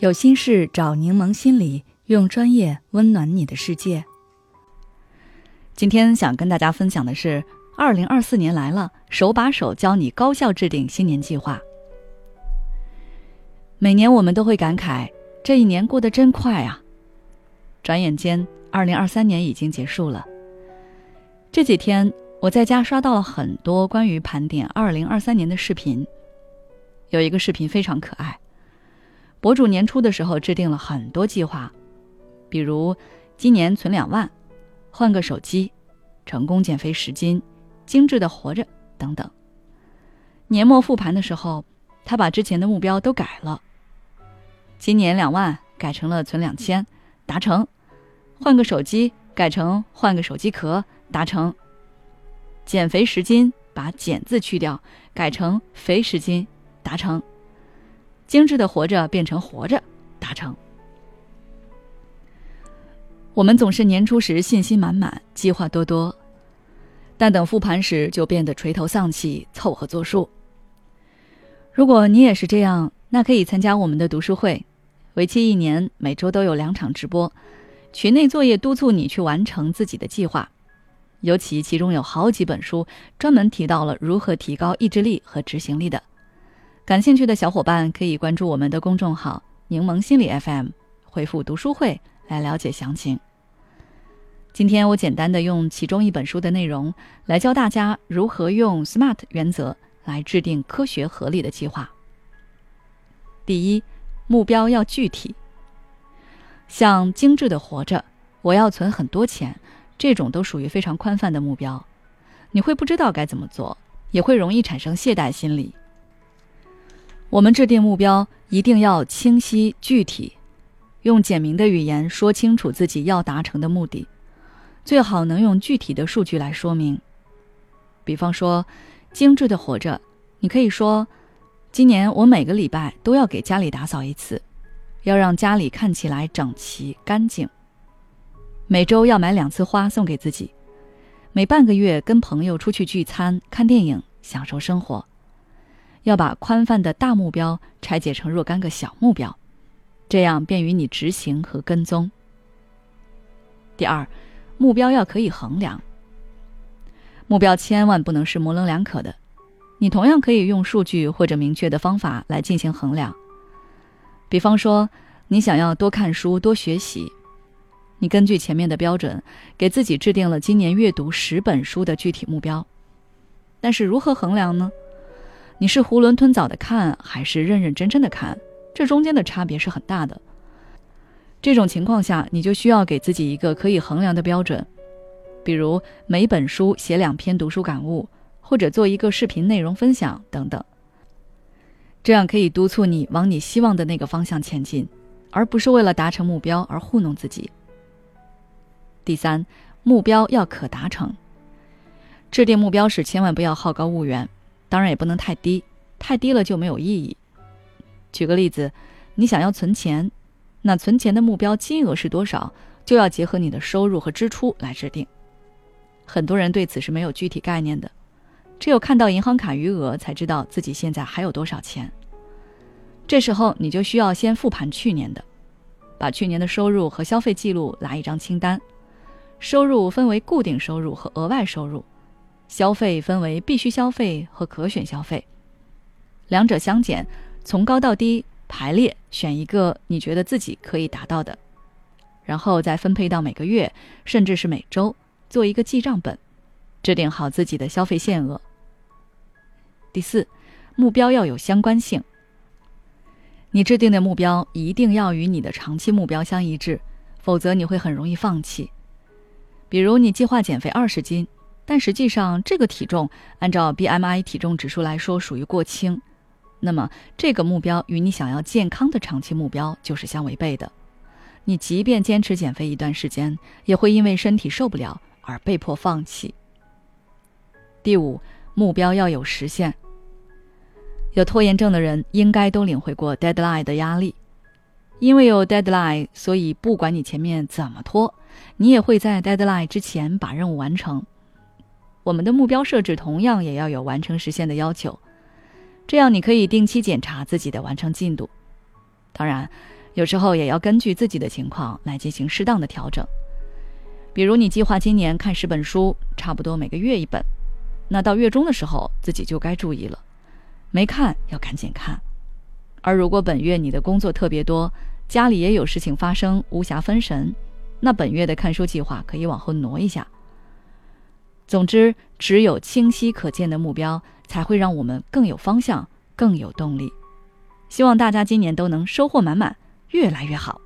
有心事找柠檬心理，用专业温暖你的世界。今天想跟大家分享的是，二零二四年来了，手把手教你高效制定新年计划。每年我们都会感慨，这一年过得真快啊！转眼间，二零二三年已经结束了。这几天我在家刷到了很多关于盘点二零二三年的视频，有一个视频非常可爱。博主年初的时候制定了很多计划，比如今年存两万、换个手机、成功减肥十斤、精致的活着等等。年末复盘的时候，他把之前的目标都改了。今年两万改成了存两千，达成；换个手机改成换个手机壳，达成；减肥十斤把“减”字去掉，改成肥十斤，达成。精致的活着变成活着，达成。我们总是年初时信心满满，计划多多，但等复盘时就变得垂头丧气，凑合作数。如果你也是这样，那可以参加我们的读书会，为期一年，每周都有两场直播，群内作业督促你去完成自己的计划，尤其其中有好几本书专门提到了如何提高意志力和执行力的。感兴趣的小伙伴可以关注我们的公众号“柠檬心理 FM”，回复“读书会”来了解详情。今天我简单的用其中一本书的内容来教大家如何用 SMART 原则来制定科学合理的计划。第一，目标要具体。像精致的活着，我要存很多钱，这种都属于非常宽泛的目标，你会不知道该怎么做，也会容易产生懈怠心理。我们制定目标一定要清晰具体，用简明的语言说清楚自己要达成的目的，最好能用具体的数据来说明。比方说，精致的活着，你可以说：今年我每个礼拜都要给家里打扫一次，要让家里看起来整齐干净。每周要买两次花送给自己，每半个月跟朋友出去聚餐、看电影，享受生活。要把宽泛的大目标拆解成若干个小目标，这样便于你执行和跟踪。第二，目标要可以衡量。目标千万不能是模棱两可的，你同样可以用数据或者明确的方法来进行衡量。比方说，你想要多看书、多学习，你根据前面的标准，给自己制定了今年阅读十本书的具体目标。但是如何衡量呢？你是囫囵吞枣的看，还是认认真真的看？这中间的差别是很大的。这种情况下，你就需要给自己一个可以衡量的标准，比如每本书写两篇读书感悟，或者做一个视频内容分享等等。这样可以督促你往你希望的那个方向前进，而不是为了达成目标而糊弄自己。第三，目标要可达成。制定目标时，千万不要好高骛远。当然也不能太低，太低了就没有意义。举个例子，你想要存钱，那存钱的目标金额是多少，就要结合你的收入和支出来制定。很多人对此是没有具体概念的，只有看到银行卡余额才知道自己现在还有多少钱。这时候你就需要先复盘去年的，把去年的收入和消费记录来一张清单，收入分为固定收入和额外收入。消费分为必须消费和可选消费，两者相减，从高到低排列，选一个你觉得自己可以达到的，然后再分配到每个月，甚至是每周，做一个记账本，制定好自己的消费限额。第四，目标要有相关性，你制定的目标一定要与你的长期目标相一致，否则你会很容易放弃。比如你计划减肥二十斤。但实际上，这个体重按照 BMI 体重指数来说属于过轻，那么这个目标与你想要健康的长期目标就是相违背的。你即便坚持减肥一段时间，也会因为身体受不了而被迫放弃。第五，目标要有实现。有拖延症的人应该都领会过 deadline 的压力，因为有 deadline，所以不管你前面怎么拖，你也会在 deadline 之前把任务完成。我们的目标设置同样也要有完成实现的要求，这样你可以定期检查自己的完成进度。当然，有时候也要根据自己的情况来进行适当的调整。比如你计划今年看十本书，差不多每个月一本，那到月中的时候自己就该注意了，没看要赶紧看。而如果本月你的工作特别多，家里也有事情发生，无暇分神，那本月的看书计划可以往后挪一下。总之，只有清晰可见的目标，才会让我们更有方向、更有动力。希望大家今年都能收获满满，越来越好。